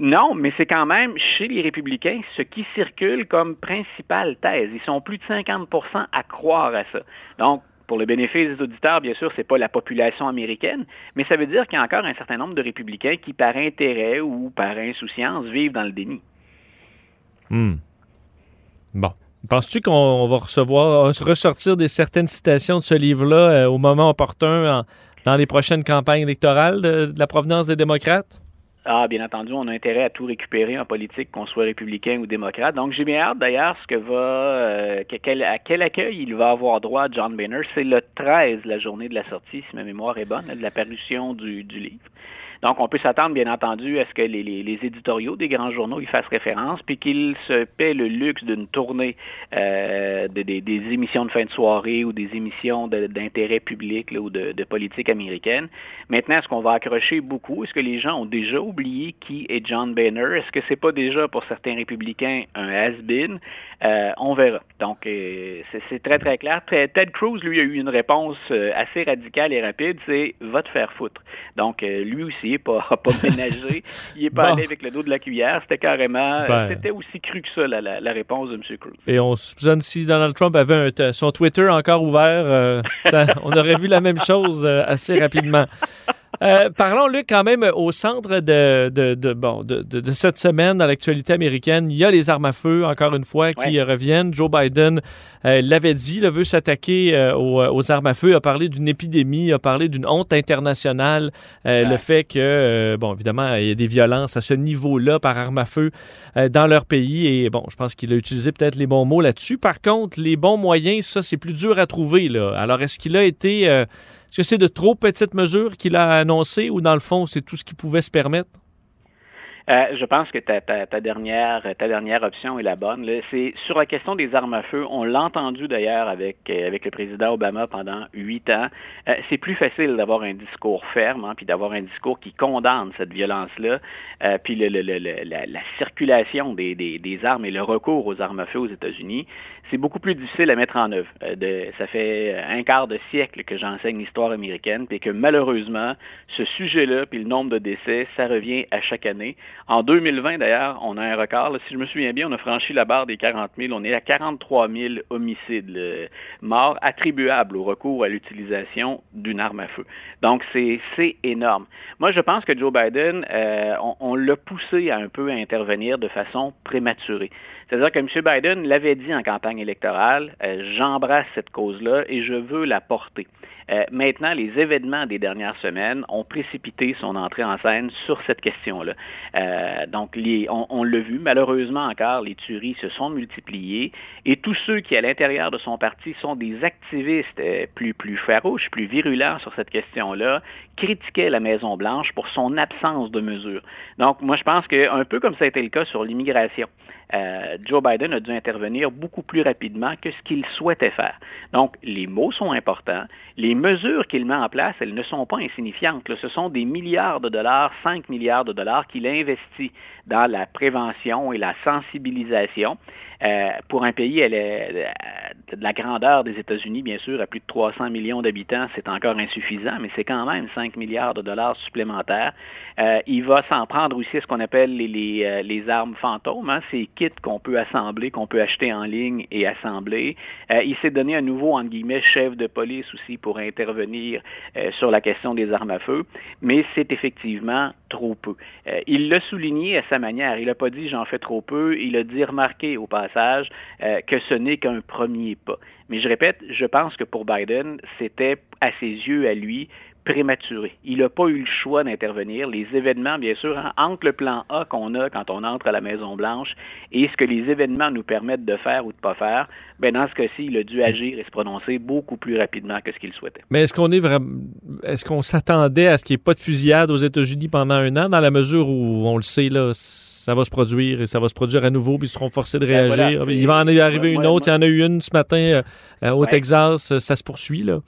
Non, mais c'est quand même chez les républicains ce qui circule comme principale thèse. Ils sont plus de 50% à croire à ça. Donc, pour le bénéfice des auditeurs, bien sûr, ce n'est pas la population américaine, mais ça veut dire qu'il y a encore un certain nombre de républicains qui, par intérêt ou par insouciance, vivent dans le déni. Hmm. Bon. Penses-tu qu'on va recevoir, ressortir des certaines citations de ce livre-là euh, au moment opportun dans les prochaines campagnes électorales de la provenance des démocrates? Ah, bien entendu, on a intérêt à tout récupérer en politique, qu'on soit républicain ou démocrate. Donc, j'ai bien hâte d'ailleurs ce que va, euh, à quel accueil il va avoir droit John Boehner. C'est le 13, la journée de la sortie, si ma mémoire est bonne, de la parution du livre. Donc, on peut s'attendre, bien entendu, à ce que les, éditoriaux des grands journaux y fassent référence, puis qu'ils se paient le luxe d'une tournée euh, de, des, émissions de fin de soirée ou des émissions d'intérêt public ou de, politique américaine. Maintenant, est-ce qu'on va accrocher beaucoup? Est-ce que les gens ont déjà oublié qui est John Boehner? Est-ce que c'est pas déjà, pour certains républicains, un has-been? Euh, on verra. Donc, euh, c'est très, très clair. Ted Cruz, lui, a eu une réponse assez radicale et rapide, c'est « va te faire foutre ». Donc, lui aussi, il n'est pas, pas *laughs* ménagé, il n'est pas bon. allé avec le dos de la cuillère, c'était carrément, c'était aussi cru que ça, la, la, la, réponse de M. Cruz. Et on se soupçonne si Donald Trump avait un, son Twitter encore ouvert, euh, ça, on aurait vu la même chose assez rapidement. *laughs* Euh, parlons, Luc, quand même au centre de, de, de bon, de, de, cette semaine dans l'actualité américaine. Il y a les armes à feu, encore une fois, qui ouais. reviennent. Joe Biden euh, l'avait dit, là, veut s'attaquer euh, aux, aux, armes à feu, a parlé d'une épidémie, a parlé d'une honte internationale. Ouais. Le fait que, bon, évidemment, il y a des violences à ce niveau-là par armes à feu dans leur pays. Et bon, je pense qu'il a utilisé peut-être les bons mots là-dessus. Par contre, les bons moyens, ça, c'est plus dur à trouver. Là. Alors, est-ce qu'il a été est-ce que c'est de trop petites mesures qu'il a annoncées ou dans le fond, c'est tout ce qu'il pouvait se permettre? Euh, je pense que ta, ta, ta, dernière, ta dernière option est la bonne. C'est sur la question des armes à feu. On l'a entendu d'ailleurs avec, euh, avec le président Obama pendant huit ans. Euh, c'est plus facile d'avoir un discours ferme, hein, puis d'avoir un discours qui condamne cette violence-là, puis la, la, circulation des, des, des, armes et le recours aux armes à feu aux États-Unis. C'est beaucoup plus difficile à mettre en œuvre. Euh, ça fait un quart de siècle que j'enseigne l'histoire américaine, puis que malheureusement, ce sujet-là, puis le nombre de décès, ça revient à chaque année. En 2020, d'ailleurs, on a un record. Si je me souviens bien, on a franchi la barre des 40 000. On est à 43 000 homicides morts attribuables au recours à l'utilisation d'une arme à feu. Donc, c'est énorme. Moi, je pense que Joe Biden, euh, on, on l'a poussé à un peu à intervenir de façon prématurée. C'est-à-dire que M. Biden l'avait dit en campagne électorale, euh, j'embrasse cette cause-là et je veux la porter. Euh, maintenant, les événements des dernières semaines ont précipité son entrée en scène sur cette question-là. Euh, donc, on, l'a vu, malheureusement encore, les tueries se sont multipliées et tous ceux qui, à l'intérieur de son parti, sont des activistes euh, plus, plus farouches, plus virulents sur cette question-là, critiquaient la Maison-Blanche pour son absence de mesures. Donc, moi, je pense qu'un peu comme ça a été le cas sur l'immigration, Joe Biden a dû intervenir beaucoup plus rapidement que ce qu'il souhaitait faire. Donc, les mots sont importants. Les mesures qu'il met en place, elles ne sont pas insignifiantes. Ce sont des milliards de dollars, 5 milliards de dollars qu'il investit dans la prévention et la sensibilisation. Euh, pour un pays euh, de la grandeur des États-Unis, bien sûr, à plus de 300 millions d'habitants, c'est encore insuffisant, mais c'est quand même 5 milliards de dollars supplémentaires. Euh, il va s'en prendre aussi à ce qu'on appelle les, armes fantômes, hein, ces kits qu'on peut assembler, qu'on peut acheter en ligne et assembler. Il s'est donné un nouveau, entre guillemets, chef de police aussi pour intervenir sur la question des armes à feu, mais c'est effectivement trop peu. il l'a souligné à sa manière. Il n'a pas dit j'en fais trop peu, il a dit remarquer au passage euh, que ce n'est qu'un premier pas. Mais je répète, je pense que pour Biden, c'était à ses yeux, à lui, prématuré. Il n'a pas eu le choix d'intervenir. Les événements, bien sûr, hein, entre le plan A qu'on a quand on entre à la Maison-Blanche et ce que les événements nous permettent de faire ou de ne pas faire, ben dans ce cas-ci, il a dû agir et se prononcer beaucoup plus rapidement que ce qu'il souhaitait. Mais est-ce qu'on est vraiment, est-ce qu'on s'attendait à ce qu'il n'y ait pas de fusillade aux États-Unis pendant un an, dans la mesure où on le sait là, ça va se produire et ça va se produire à nouveau, puis ils seront forcés de Ben réagir? voilà. Il va en arriver une autre. Il y en a eu une ce matin euh, euh, au Ouais. Texas. Ça se poursuit là.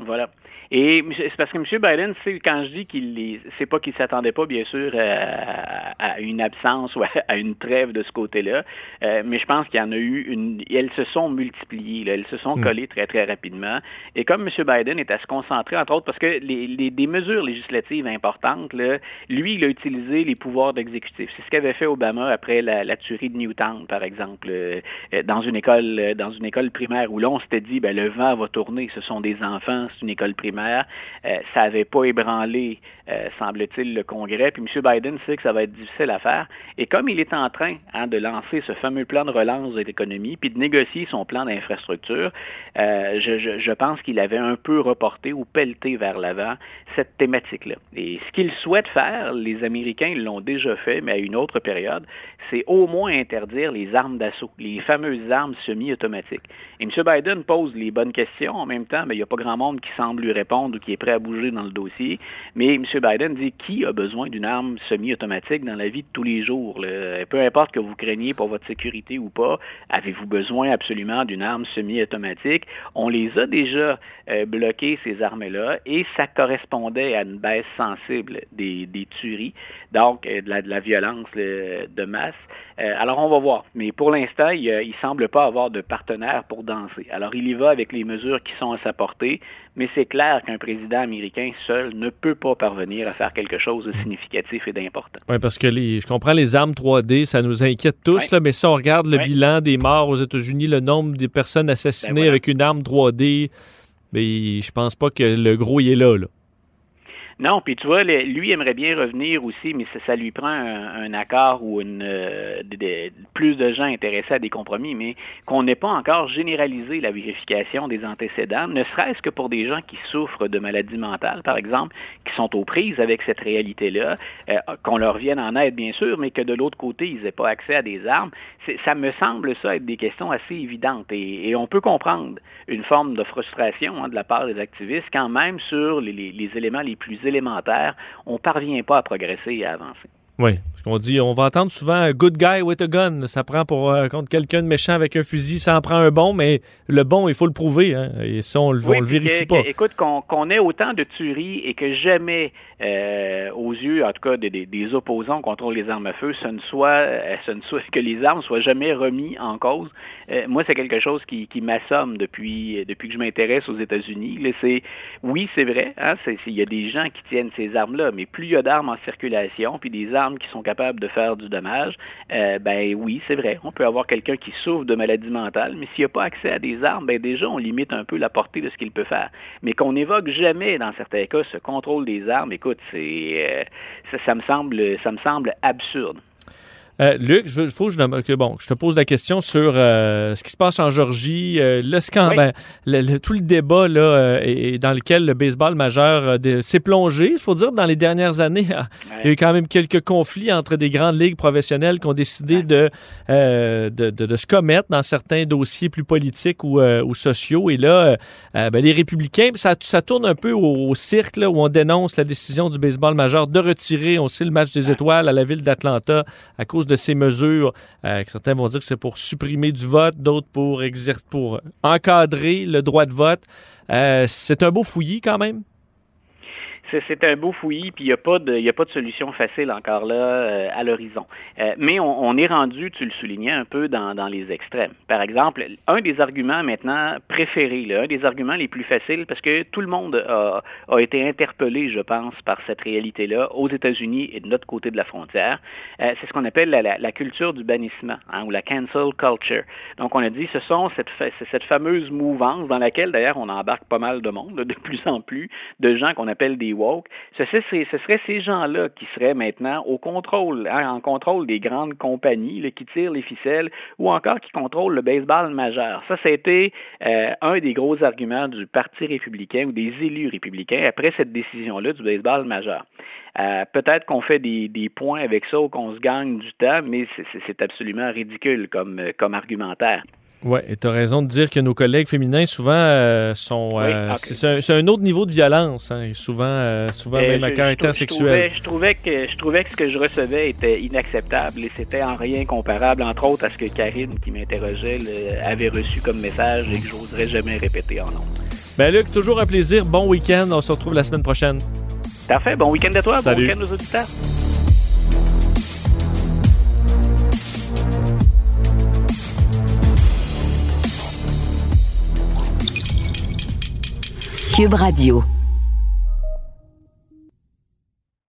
Voilà. Et c'est parce que M. Biden, quand je dis qu'il c'est pas qu'il s'attendait pas, bien sûr, à, à une absence ou à, à une trêve de ce côté-là, euh, mais je pense qu'il y en a eu une. Elles se sont multipliées, là, elles se sont Mm. collées très très rapidement. Et comme M. Biden est à se concentrer, entre autres, parce que les, les- des mesures législatives importantes, là, lui, il a utilisé les pouvoirs d'exécutif. C'est ce qu'avait fait Obama après la, la tuerie de Newtown, par exemple, euh, euh, dans une école, euh, dans une école primaire où là, on s'était dit, ben, le vent va tourner, ce sont des enfants, c'est une école primaire. Euh, ça n'avait pas ébranlé, euh, semble-t-il, le Congrès. Puis M. Biden sait que ça va être difficile à faire. Et comme il est en train hein, de lancer ce fameux plan de relance de l'économie, puis de négocier son plan d'infrastructure, euh, je, je- pense qu'il avait un peu reporté ou pelleté vers l'avant cette thématique-là. Et ce qu'il souhaite faire, les Américains l'ont déjà fait, mais à une autre période, c'est au moins interdire les armes d'assaut, les fameuses armes semi-automatiques. Et M. Biden pose les bonnes questions. En même temps, ben, il n'y a pas grand monde qui semble lui répondre ou qui est prêt à bouger dans le dossier. Mais M. Biden dit qui a besoin d'une arme semi-automatique dans la vie de tous les jours? Peu importe que vous craigniez pour votre sécurité ou pas, avez-vous besoin absolument d'une arme semi-automatique? On les a déjà euh, bloquées, ces armes-là, et ça correspondait à une baisse sensible des, des tueries, donc euh, de, la, violence là, de masse. Euh, alors, on va voir. Mais pour l'instant, il ne semble pas avoir de partenaire pour danser. Alors, il y va avec les mesures qui sont à sa portée, mais c'est clair qu'un président américain seul ne peut pas parvenir à faire quelque chose de significatif et d'important. Oui, parce que les, je comprends les armes 3D, ça nous inquiète tous, là, mais si on regarde le bilan des morts aux États-Unis, le nombre des personnes assassinées Ben voilà. avec une arme 3D, ben, je pense pas que le gros il est là. là. Non, puis tu vois, lui aimerait bien revenir aussi, mais ça, lui prend un, accord ou euh, plus de gens intéressés à des compromis, mais qu'on n'ait pas encore généralisé la vérification des antécédents, ne serait-ce que pour des gens qui souffrent de maladies mentales, par exemple, qui sont aux prises avec cette réalité-là, euh, qu'on leur vienne en aide, bien sûr, mais que de l'autre côté, ils n'aient pas accès à des armes. Ça me semble ça être des questions assez évidentes et, on peut comprendre une forme de frustration hein, de la part des activistes quand même sur les, les- les éléments les plus élémentaires, on ne parvient pas à progresser et à avancer. Oui, parce qu'on dit, on va entendre souvent un good guy with a gun. Ça prend pour euh, contre quelqu'un de méchant avec un fusil, ça en prend un bon, mais le bon, il faut le prouver. hein, et ça, on Oui, le vérifie que- pas. que- écoute, qu'on ait autant de tueries et que jamais, euh, aux yeux, en tout cas, des, des- des opposants au contrôle des armes à feu, ce ne soit, euh, ce ne soit que les armes soient jamais remis en cause. Euh, moi, c'est quelque chose qui, qui m'assomme depuis, depuis que je m'intéresse aux États-Unis. Oui, c'est vrai, hein, il y a des gens qui tiennent ces armes-là, mais plus il y a d'armes en circulation, puis des armes qui sont capables de faire du dommage, euh, ben oui, c'est vrai. On peut avoir quelqu'un qui souffre de maladie mentale, mais s'il n'y a pas accès à des armes, ben déjà, on limite un peu la portée de ce qu'il peut faire. Mais qu'on n'évoque jamais, dans certains cas, ce contrôle des armes, écoute, c'est, euh, ça, me semble, ça me semble absurde. Euh, Luc, il faut que je, que, bon, je te pose la question sur euh, ce qui se passe en Georgie, euh, le scandale, ben, le- le- tout le débat là, et, dans lequel le baseball majeur s'est plongé. Il faut dire dans les dernières années, il y a eu quand même quelques conflits entre des grandes ligues professionnelles qui ont décidé de, de, de- de se commettre dans certains dossiers plus politiques ou, ou sociaux. Et là, ben, les républicains, ça, ça tourne un peu au, au cirque là, où on dénonce la décision du baseball majeur de retirer, on sait, le match des étoiles à la ville d'Atlanta à cause de ces mesures. Euh, certains vont dire que c'est pour supprimer du vote, d'autres pour, pour encadrer le droit de vote. Euh, c'est un beau fouillis quand même. C'est, un beau fouillis, puis il n'y a, pas de- a pas de solution facile encore là euh, à l'horizon. Euh, mais on, est rendu, tu le soulignais, un peu dans, les extrêmes. Par exemple, un des arguments maintenant préférés, un des arguments les plus faciles, parce que tout le monde a, été interpellé, je pense, par cette réalité-là aux États-Unis et de notre côté de la frontière, euh, c'est ce qu'on appelle la, culture du bannissement, hein, ou la cancel culture. Donc on a dit, ce sont cette, fameuse mouvance dans laquelle d'ailleurs on embarque pas mal de monde, de plus en plus, de gens qu'on appelle des ce, serait, ce serait ces gens-là qui seraient maintenant au contrôle, hein, en contrôle des grandes compagnies qui tirent les ficelles ou encore qui contrôlent le baseball majeur. Ça, c'était euh, un des gros arguments du Parti républicain ou des élus républicains après cette décision-là du baseball majeur. Euh, peut-être qu'on fait des, points avec ça ou qu'on se gagne du temps, mais c'est absolument ridicule comme argumentaire. Oui, et tu as raison de dire que nos collègues féminins, souvent, euh, sont. Euh, c'est un, autre niveau de violence, hein, souvent, souvent même à caractère sexuel. Je trouvais, que, je trouvais que ce que je recevais était inacceptable et c'était en rien comparable, entre autres, à ce que Karine, qui m'interrogeait, avait reçu comme message et que j'oserais jamais répéter en nom. Ben Luc, toujours un plaisir. Bon week-end. On se retrouve la semaine prochaine. Parfait. Bon week-end à toi. Bon week-end aux auditeurs. Cube Radio.